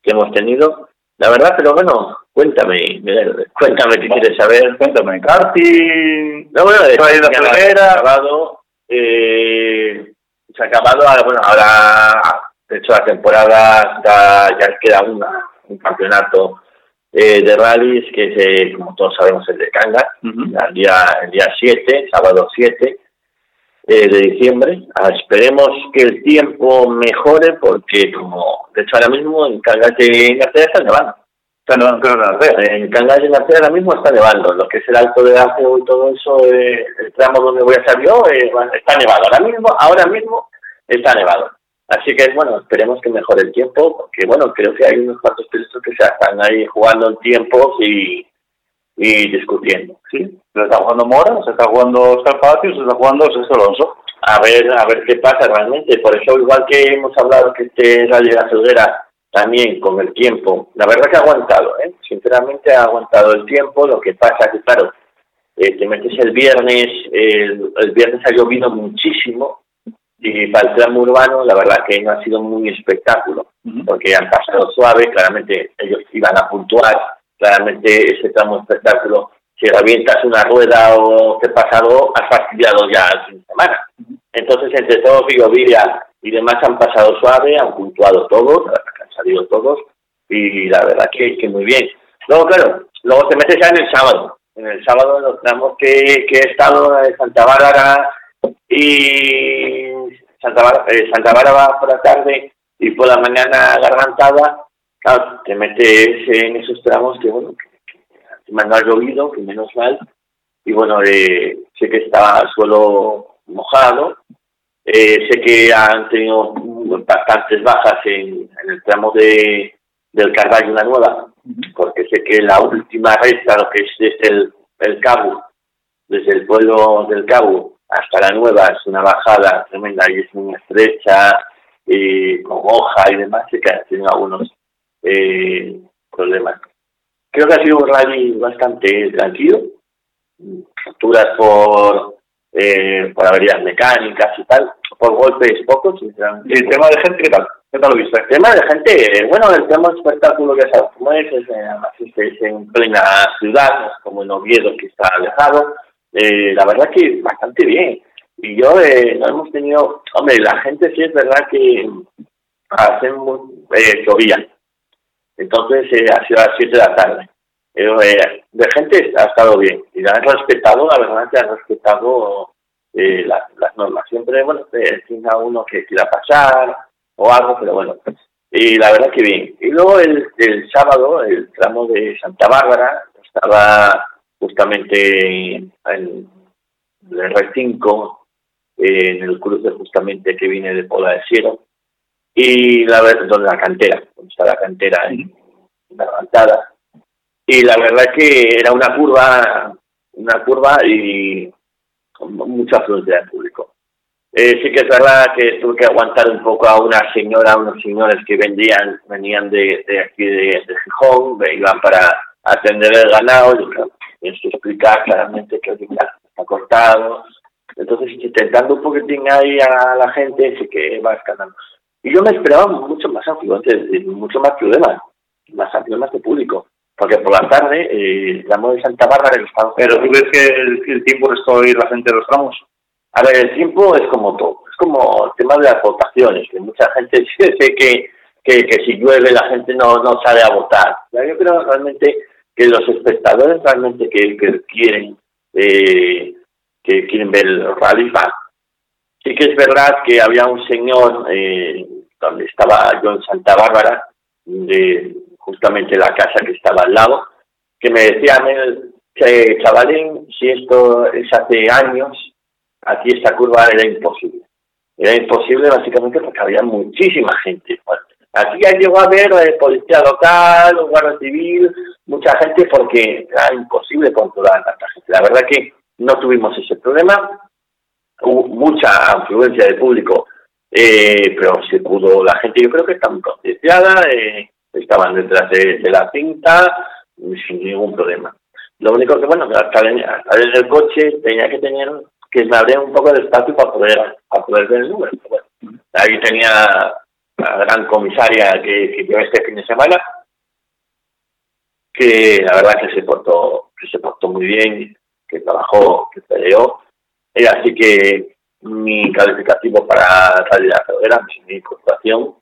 que hemos tenido. La verdad, pero bueno, cuéntame, Miguel, cuéntame qué quieres saber. Cuéntame, karting, No, bueno, de de ha acabado, eh, se ha acabado, ahora, bueno, ahora, de hecho, la temporada ya queda una, un campeonato eh, de rallies que es, eh, como todos sabemos, el de Cangas, Ujú. el día el día 7, sábado 7 eh, de diciembre. Ah, esperemos que el tiempo mejore porque, como de hecho ahora mismo en Cangas de García está nevando. Hacer. En Cangas de García ahora mismo está nevando. Lo que es el alto de Aceo y todo eso, eh, el tramo donde voy a estar yo, eh, está nevado. Ahora mismo, ahora mismo está nevado. Así que, bueno, esperemos que mejore el tiempo, porque, bueno, creo que hay unos cuantos pilotos que se están ahí jugando en tiempos y, y discutiendo. Sí, se está jugando Mora, se está jugando Palacios, se está jugando Sergio Alonso. a ver a ver qué pasa realmente. Por eso, igual que hemos hablado que este Rally de la Felguera también con el tiempo, la verdad que ha aguantado, ¿eh? sinceramente ha aguantado el tiempo. Lo que pasa que, claro, eh, te metes el viernes, el, el viernes ha llovido muchísimo y para el tramo urbano, la verdad que no ha sido muy espectáculo porque han pasado suave, claramente ellos iban a puntuar, claramente ese tramo espectáculo, si revientas una rueda o te pasa algo, has fastidiado ya el fin de semana. Entonces, entre todos, Villovilla y demás han pasado suave, han puntuado todos, salido todos, y la verdad que, que muy bien. Luego, claro, luego te metes ya en el sábado. En el sábado, en los tramos que, que he estado en Santa Bárbara y Santa Bárbara, eh, Santa Bárbara por la tarde y por la mañana Gargantada, claro, te metes en esos tramos que, bueno, que, que no ha llovido, que menos mal, y bueno, eh, sé que estaba el suelo mojado, eh, sé que han tenido bastantes bajas en, en el tramo de del Carvalho Una Nueva, porque sé que la última recta, lo que es desde el, el Cabo, desde el pueblo del Cabo hasta la Nueva, es una bajada tremenda y es muy estrecha, y con hoja y demás, sé que han tenido algunos eh, problemas. Creo que ha sido un rally bastante tranquilo, capturas por, eh, por averías mecánicas y tal, por golpes pocos, sinceramente. ¿Y el tema de gente qué tal? ¿Qué tal lo viste? El tema de gente, eh, bueno, el tema de espectáculo que sabes cómo es, es, eh, es, en plena ciudad, como en Oviedo que está alejado, eh, la verdad que bastante bien. Y yo eh, no hemos tenido, hombre, la gente sí es verdad que hacen muy, eh, llovía. Entonces eh, ha sido a las 7 de la tarde. Pero eh, de gente ha estado bien. Y la han respetado, la verdad que han respetado eh, las, las normas. Siempre, bueno, eh, a uno que quiera pasar o algo, pero bueno. Y la verdad que bien. Y luego el, el sábado, el tramo de Santa Bárbara, estaba justamente en el R5, eh, en el cruce justamente que viene de Pola de Siero, y la verdad, donde la cantera, donde está la cantera en la levantada. Y la verdad que era una curva, una curva y con mucha afluencia de público. Eh, sí que es verdad que tuve que aguantar un poco a una señora, unos señores que vendían, venían de, de aquí de, de Gijón, iban para atender el ganado, y que explicar claramente que está cortado. Entonces, intentando un poquitín ahí a la gente, sí que va escalando. Y yo me esperaba mucho más afluentes, mucho más problemas, más problemas de público. Porque por la tarde, eh, tramo de Santa Bárbara, el estado ¿Pero tú ves que el, el tiempo restó ir la gente de los tramos? A ver, el tiempo es como todo, es como el tema de las votaciones, que mucha gente <laughs> sé que, que, que si llueve la gente no, no sale a votar. Yo creo realmente que los espectadores realmente que, que quieren eh, que quieren ver el rally van. Sí que es verdad que había un señor eh, donde estaba yo en Santa Bárbara, de justamente la casa que estaba al lado, que me decía, "Mel, que, chavalín, si esto es hace años, aquí esta curva era imposible. Era imposible básicamente porque había muchísima gente. Bueno, Aquí ya llegó a haber eh, policía local, guardia civil, mucha gente porque era imposible controlar a tanta gente. La verdad que no tuvimos ese problema, hubo mucha afluencia de público, eh, pero se pudo, la gente yo creo que está muy concienciada, eh, estaban detrás de, la cinta sin ningún problema. Lo único que, bueno, que al estar en, al estar en el coche tenía que tener que me un poco de espacio para poder, para poder ver el número. Ahí tenía la gran comisaria que, que este fin de semana, que la verdad que se portó, que se portó muy bien, que trabajó, que peleó. Y así que mi calificativo para salir a la era mi puntuación,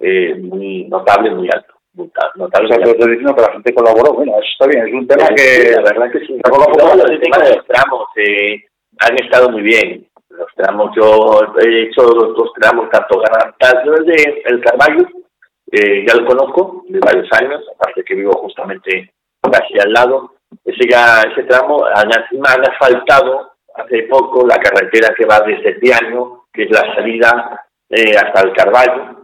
eh, muy notable, muy alto. Muy ta- notable, O sea, te estoy diciendo que la gente colaboró. Bueno, eso está bien. Es un tema Sí, que la verdad que sí. poco a poco Luego, va el tema de los tramos eh, han estado muy bien. Los tramos, yo he hecho los dos tramos, tanto Garantaz, yo el de El Carvalho, eh, ya lo conozco de varios años, aparte que vivo justamente casi al lado. Ese, ya, ese tramo, encima han asfaltado hace poco la carretera que va desde Piano, que es la salida eh, hasta el Carvalho,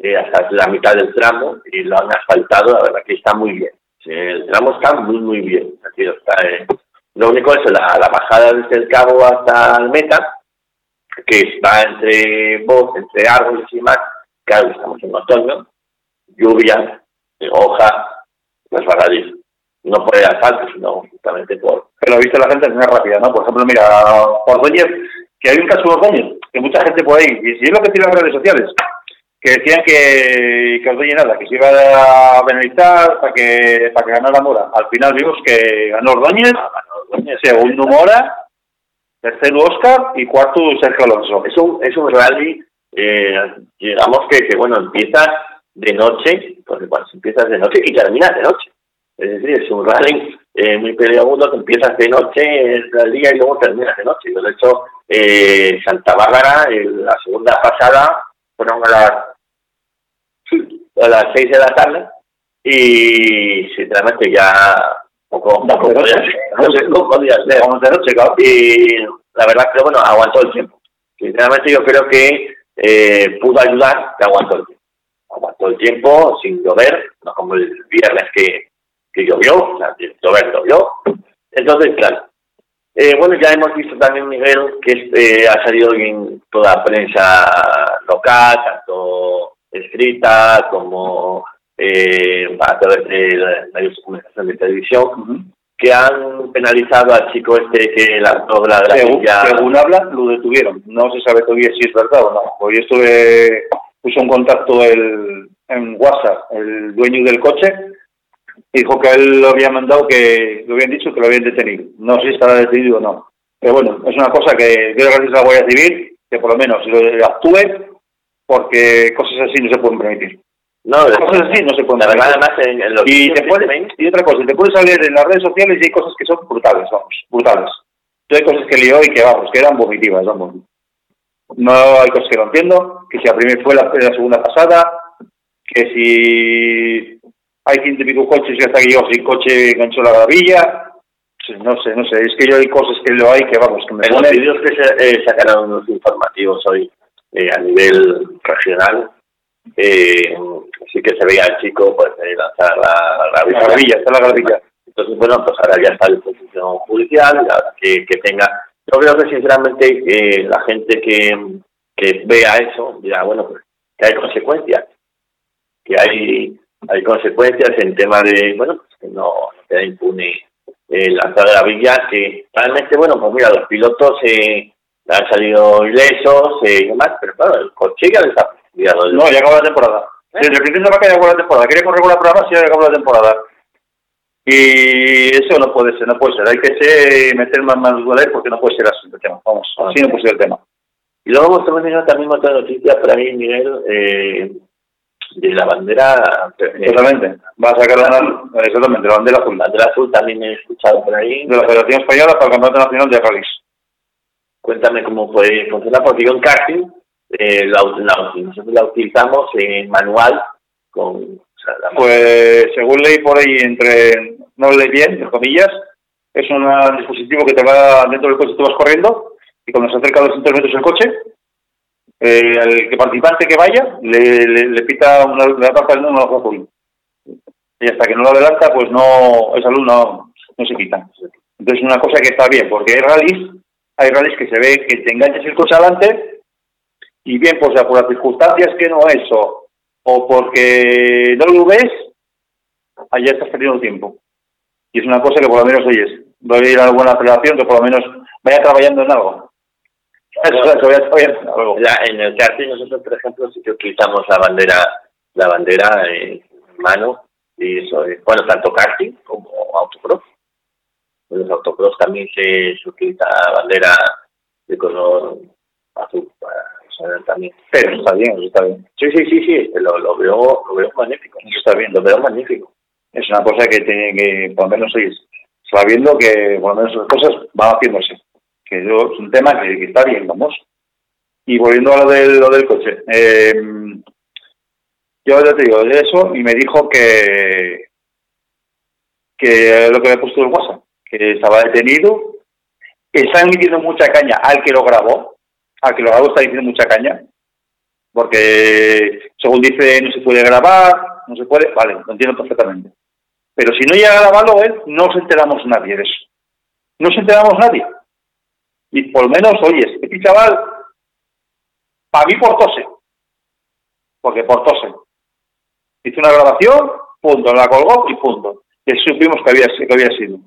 eh, hasta la mitad del tramo, y lo han asfaltado, la verdad que está muy bien. El tramo está muy, muy bien. Aquí está, eh, Lo único es la, la bajada desde el cabo hasta el meta, que está entre bosque, entre árboles y demás. Claro, estamos en otoño, lluvia, hoja, resbaladizo. No por el asfalto, sino justamente por... pero viste la gente es muy rápida, ¿no? Por ejemplo, mira, Ordóñez, que hay un caso de Ordóñez, que mucha gente por ahí, y si es lo que tiene las redes sociales, que decían que, que Ordóñez nada, que se iba a penalizar para que, para que ganara Mora. Al final vimos que ganó Ordóñez, segundo Mora, tercero Oscar y cuarto Sergio Alonso. Es un, es un rally, eh, digamos que, bueno, empieza de noche, porque cuando empiezas de noche y terminas de noche. Es decir, es un rally eh, muy peliagudo que empiezas de noche el día y luego terminas de noche. De hecho, eh, Santa Bárbara, en la segunda pasada, fueron a las, a las seis de la tarde y sinceramente ya poco, poco de podía no podía ser. Vamos de noche, claro. Y la verdad que, bueno, aguantó el tiempo. Sinceramente yo creo que eh, pudo ayudar que aguantó el tiempo. Aguantó el tiempo sin llover, no como el viernes que, que llovió, o sea, sin llover llovió. Entonces, claro. Eh, bueno, ya hemos visto también, Miguel, que eh, ha salido en toda la prensa local, tanto escrita como eh, a través de medios de comunicación de televisión, que han penalizado al chico este que la obra de la Según, habla, lo detuvieron. No se sabe todavía si es verdad o no. Hoy estuve, puso un contacto el, en WhatsApp el dueño del coche dijo que él lo había mandado, que lo habían dicho que lo habían detenido. No sé si estará detenido o no. Pero bueno, es una cosa que quiero gracias a la Guardia Civil que por lo menos lo actúe porque cosas así no se pueden permitir. No, Cosas así no se pueden permitir. además, en, en los Y, te que puede- se ven, y otra cosa, te puedes salir en las redes sociales y hay cosas que son brutales, vamos, brutales. Yo hay cosas que lió y que, vamos, que eran vomitivas, vamos. No hay cosas que no entiendo, que si la primera fue la, la segunda pasada, que si hay ciento y pico coches y hasta que yo sin coche enganchó la gravilla, Sí, no sé, no sé, es que yo hay cosas que lo hay que, vamos, que me en los ponen... vídeos que se eh, sacaron los informativos hoy eh, a nivel regional, eh, sí que se veía al chico pues eh, lanzar la, la La gravilla, está la gravilla. Entonces, bueno, pues ahora ya está a disposición judicial, que, que tenga... Yo creo que sinceramente eh, la gente que, que vea eso dirá, bueno, pues que hay consecuencias, que hay hay consecuencias en tema de, bueno, pues que no, no queda impune eh, lanzar la villa, que realmente, bueno, pues mira, los pilotos eh, han salido ilesos eh, y demás, pero claro, el coche ya les ha fastidiado No, ya acabó la temporada. Desde el principio de vaca ya acabó la temporada. Quería con la prueba y ya acabó la temporada. Y eso no puede ser, no puede ser. Hay que ser, meter más manos duele porque no puede ser así el tema. Vamos, así no puede ser el tema. Y luego hemos tenido también otra noticia por ahí, Miguel, eh, de la bandera. eh, Totalmente. Va a sacar una, exactamente, la bandera azul La bandera azul también he escuchado por ahí. de la Federación Española para el Campeonato Nacional de Rallys. Cuéntame cómo puede funcionar, porque yo en karting eh, la, la- nosotros la utilizamos en manual con... o sea, la- Pues según leí por ahí, entre, no leí bien, entre comillas, es un dispositivo que te va dentro del coche, tú vas corriendo y cuando se acerca a 200 metros el coche, eh, al que participante que vaya le, le, le pita una, le aparta el número azul. Y hasta que no lo adelanta, pues no, esa luz no, no se quita. Entonces una cosa que está bien, porque hay rallies, hay rallies que se ve que te enganchas el coche adelante y bien, pues por las circunstancias que no es o, o porque no lo ves, allá estás perdiendo tiempo. Y es una cosa que por lo menos, oyes, voy a ir a alguna aceleración que por lo menos vaya trabajando en algo. Eso, eso, <laughs> vaya trabajando en algo. Ya, en el karting nosotros, por ejemplo, sí que utilizamos la bandera, la bandera en mano y eso, eh, bueno, tanto karting como autocross. En los autocross también se, se utiliza bandera de color azul para saber también. Pero está bien, eso está bien. Sí, sí, sí, sí, lo, lo veo, lo veo magnífico. Eso está bien. Lo veo magnífico. Es una cosa que tiene que, por lo menos, oyes, sabiendo que por lo menos las cosas van haciéndose. Que yo, es un tema que, que está bien, vamos. Y volviendo a lo del, lo del coche. Eh, yo ya te digo, de eso, y me dijo que, que lo que me ha puesto el WhatsApp, que estaba detenido, están metiendo mucha caña al que lo grabó, al que lo grabó está diciendo mucha caña, porque según dice no se puede grabar, no se puede, vale, lo entiendo perfectamente. Pero si no llega a grabarlo él, no nos enteramos nadie de eso. No nos enteramos nadie. Y por lo menos, oyes, este chaval, para mí por tose, porque por tose. Hizo una grabación, punto, la colgó y punto. Y supimos que había, que había sido.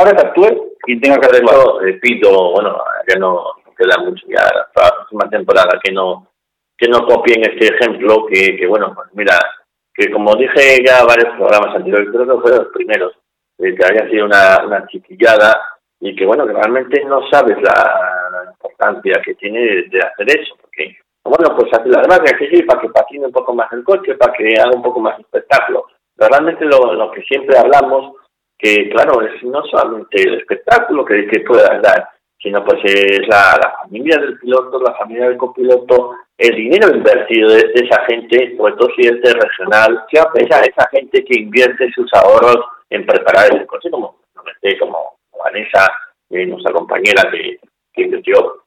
Ahora que actúe quien tenga que hacerlo. eso, repito, bueno, ya no queda mucho ya la próxima temporada que no que no copien este ejemplo que, que bueno, pues mira, que como dije ya varios programas anteriores, creo que fueron los primeros, eh, que había sido una, una chiquillada y que bueno, que realmente no sabes la, la importancia que tiene de, de hacer eso, porque bueno, pues hace las gracias que sí, para que patine un poco más el coche, para que haga un poco más espectáculo. Pero realmente lo, lo que siempre hablamos, que claro, es no solamente el espectáculo que, que puedas dar, sino pues es la, la familia del piloto, la familia del copiloto, el dinero invertido de, de esa gente, sobre todo si es de regional, esa, esa gente que invierte sus ahorros en preparar el coche, como, como Vanessa, eh, nuestra compañera que, que invirtió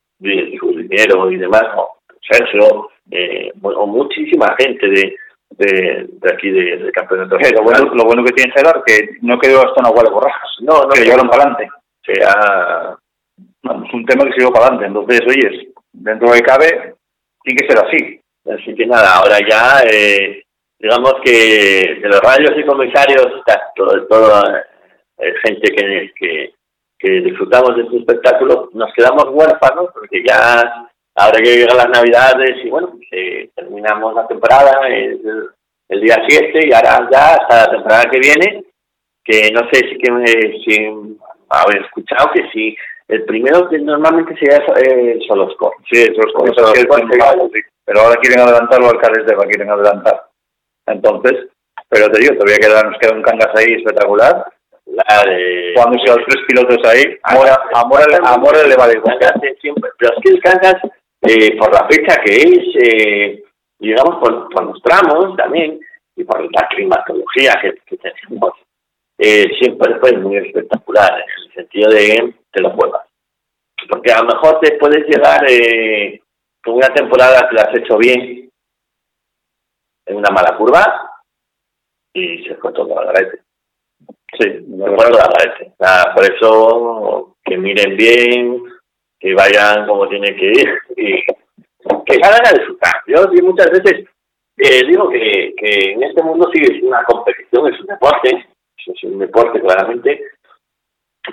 su dinero y demás, o Sergio, eh, o muchísima gente de, de, de aquí de- del campeonato. Eh, lo, bueno, lo bueno que tiene Gerard que no quedó hasta una guardia borrajas. No, no, que lo llevaron para adelante. sea No, es un tema que se llevó para adelante. Entonces, oyes, dentro de cabe, tiene que ser así. Así que nada, ahora ya, eh, digamos que de los rayos y comisarios, todo, todo eh, gente que, que, que disfrutamos de este espectáculo, nos quedamos huérfanos porque ya, ahora que llegan las navidades y bueno, eh, terminamos la temporada el, el día 7 y ahora ya hasta la temporada que viene, que no sé si, que me, si haber escuchado que si el primero que normalmente se llama eh, Soloscor. Sí, bueno, complicado, sí. Pero ahora quieren adelantarlo al Carles de quieren adelantar. Entonces, pero te digo, todavía queda, nos queda un cangas ahí espectacular. La de... Cuando a los tres pilotos ahí, a Mora, a Mora, le- a Mora le vale igual. Kansas es siempre, pero es que el Kansas, eh, por la fecha que es, eh, digamos, por, por los tramos también, y por la climatología que, que tenemos, eh, siempre fue muy espectacular, en el sentido de te lo juegas. Porque a lo mejor te puedes llegar eh, con una temporada que la has hecho bien, en una mala curva, y se fue todo al garete. Sí, fue todo al garete. O sea, por eso, que miren bien, que vayan como tienen que ir, y que salgan a disfrutar. Yo sí, muchas veces eh, digo que, que en este mundo sigue siendo una competición, es un deporte, es un deporte claramente,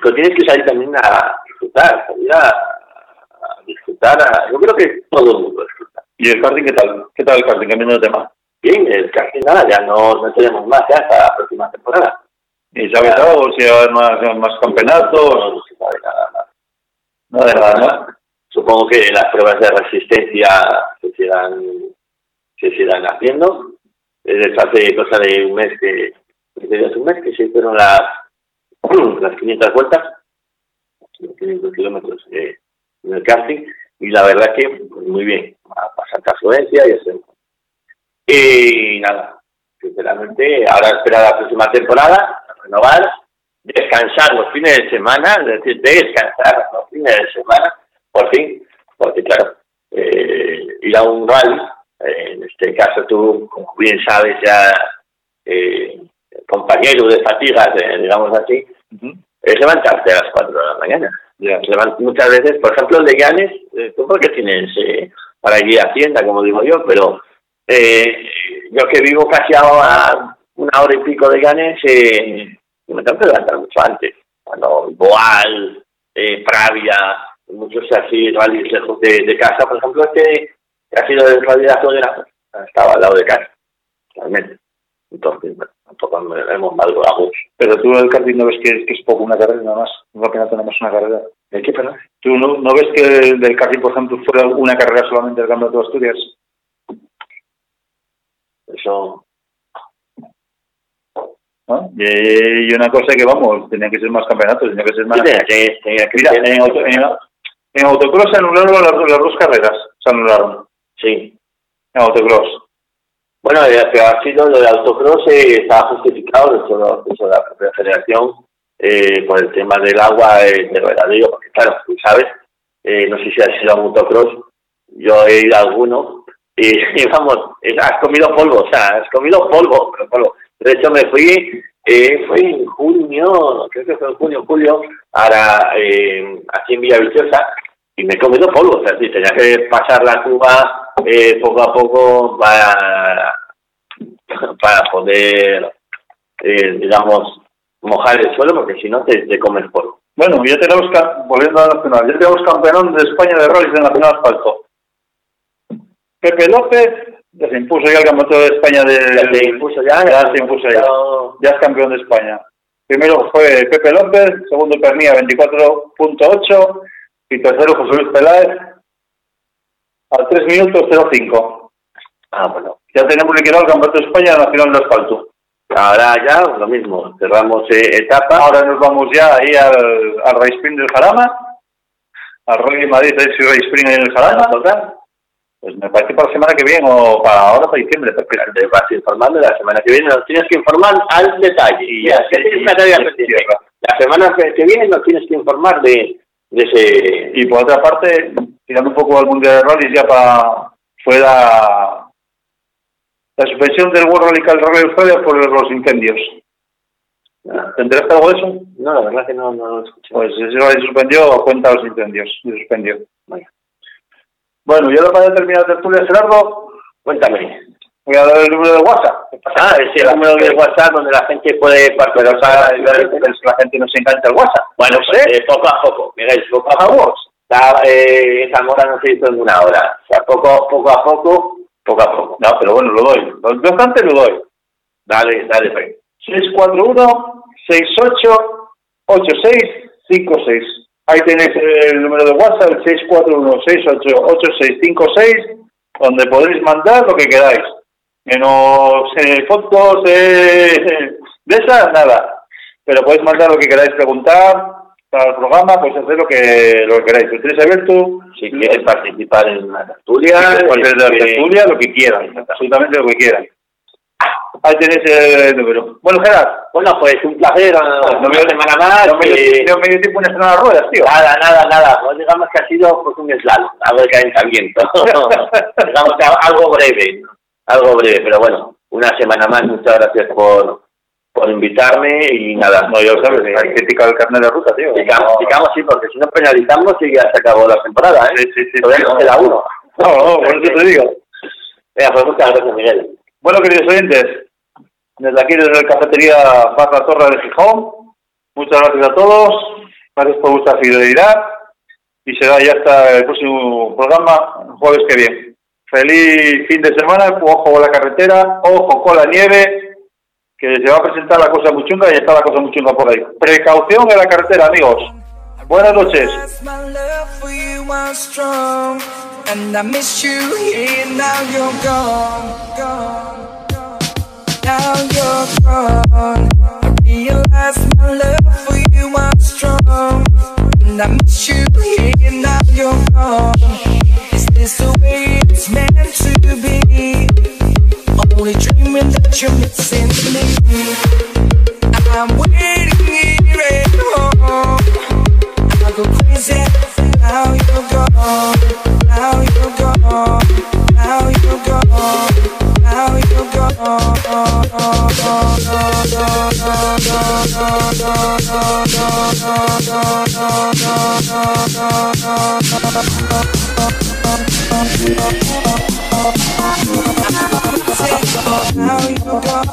pero tienes que salir también a disfrutar, salir a, a disfrutar, a- yo creo que todo el mundo disfruta. ¿Y el karting qué tal? ¿Qué tal el karting? Cambiando de tema. Bien, el karting nada, ya no, no tenemos más ya hasta la próxima temporada. ¿Y sabes algo? Si va a haber más, más campeonatos? No se sabe nada más. No de nada, ¿no? Supongo que las pruebas de resistencia se sigan, se sigan haciendo. Desde hace cosa de un mes que, hace un mes que se hicieron las, <clears throat> las 500 vueltas, los 500 kilómetros eh, en el karting, y la verdad que pues, muy bien, a pasar afluencia y eso. Y nada, sinceramente, ahora espera la próxima temporada, renovar, descansar los fines de semana, es decir, descansar los fines de semana, por fin, porque claro, eh, ir a un rally, eh, en este caso tú, como bien sabes, ya eh, compañero de fatigas, digamos así, es levantarte a las 4 de la mañana. Levant- muchas veces, por ejemplo, el de Llanes, eh, tú porque tienes eh, para ir a Hacienda, como digo yo, pero eh, yo que vivo casi a una hora y pico de Llanes, eh, me tengo que levantar mucho antes. Cuando Boal, eh, Pravia, muchos así rallies lejos de, de casa, por ejemplo, este que ha sido el rally de la Florida, estaba al lado de casa, realmente. Entonces, bueno, tampoco me- hemos madrugado mucho. Pero tú el karting no ves que, que es poco una carrera nada más. Un campeonato nada más una carrera. ¿De qué, perdón? ¿Tú no, no ves que el del karting, por ejemplo, fuera una carrera solamente del campeonato de Asturias? Eso, ¿no? Y, una cosa que, vamos, tenía que ser más campeonatos, tenía que ser más... sí, Mira, en, auto, en, en autocross se anularon las, las dos carreras, se anularon, sí. en autocross. Bueno, ha sido lo de autocross eh, estaba justificado de eso, de la propia federación eh, por el tema del agua eh, de regadío, porque claro, tú sabes, eh, no sé si has ido a un autocross, yo he ido a alguno y, <laughs> y vamos, eh, has comido polvo, o sea, has comido polvo, pero polvo. De hecho, me fui, eh, fue en junio, creo que fue en junio, julio, ahora eh, aquí en Villaviciosa, y me he comido polvo, o tenía que pasar la cuba eh, poco a poco para, para poder, eh, digamos, mojar el suelo, porque si no te, te comes polvo. Bueno, ya tenemos, volviendo a la nacional, ya tenemos campeón de España de rallies de nacional asfalto. Pepe López ya se impuso ya el campeonato de España. Ya se impuso ya, ya se impuso ya. Ya es campeón de España. Primero fue Pepe López, segundo Pernía 24.8 y tercero José Luis Peláez a 3 minutos 05. Ah, bueno. Ya tenemos liquidado el campeonato de España nacional de asfalto. Ahora ya lo mismo, cerramos eh, etapa. Ahora nos vamos ya ahí al, al Race del Jarama, al Rally Madrid Race Race Spring en el Jarama. Pues me parece para la semana que viene o para ahora, para diciembre. Porque Te vas informando la semana que viene, nos tienes que informar al detalle. Y ya, tienes una tarea. La semana que viene nos tienes que informar de, de ese... Y por otra parte, tirando un poco al Mundial de Rallys ya para fue la, la suspensión del World Rally Rally Australia por los incendios. ¿Te enteraste algo de eso? No, la verdad que no, no lo escuché. Pues ese rally suspendió a cuenta de los incendios. Se suspendió. Vaya. Bueno, ya para terminar la tertulia, Gerardo, Cuéntame. voy a dar el número de WhatsApp. Ah, ese número de WhatsApp donde la gente puede participar. la gente nos encanta el WhatsApp. Bueno, pues eh, poco a poco, Miguel, poco a poco. La, eh, esa mora no se hizo en una hora. O sea, poco, poco a poco, poco a poco. No, pero bueno, lo doy. Lo bastante lo doy. Dale, dale, Frank. 641-688656. Ahí tenéis el número de WhatsApp, el 641-688656, donde podéis mandar lo que queráis. Menos eh, fotos de, de esas, nada. Pero podéis mandar lo que queráis preguntar para el programa, pues hacer lo que, lo que queráis. Lo tenéis abierto. Si quieres participar en una tertulia, la este, tertulia, lo que quieran, absolutamente lo que quieran. Ahí tenéis el número. Bueno, Gerard, Bueno, pues un placer, no no me una semana más. no me eh, dio medio tiempo en estrenar las ruedas, tío. Nada, nada, nada. Pues digamos que ha sido pues, un slalom, algo de calentamiento. <laughs> digamos que algo breve, algo breve, pero bueno, una semana más. Muchas gracias por, por invitarme y nada. No, ya lo sabes, hay que ticar el carnet de ruta, tío. Sigamos, sigamos, sí, porque si no penalizamos y ya se acabó la temporada, ¿eh? Sí, sí, sí. Todavía nos queda uno. No, no, por eso te digo. Venga, pues muchas gracias, Miguel. Bueno, queridos oyentes, desde aquí, desde la cafetería Barra Torre de Gijón, muchas gracias a todos, gracias por vuestra fidelidad y será ya hasta el próximo programa, el jueves que viene. Feliz fin de semana, ojo con la carretera, ojo con la nieve, que se va a presentar la cosa muy chunga y está la cosa muy chunga por ahí. Precaución en la carretera, amigos. Buenas noches. And I miss you here. Now you're gone, gone. Now you're gone. I realize my love for you was strong, and I miss you here. Now you're gone. Is this the way it's meant to be? Only dreaming that you're missing me. I'm waiting here at home. I go crazy now you're gone, now you're gone. Take now you gone.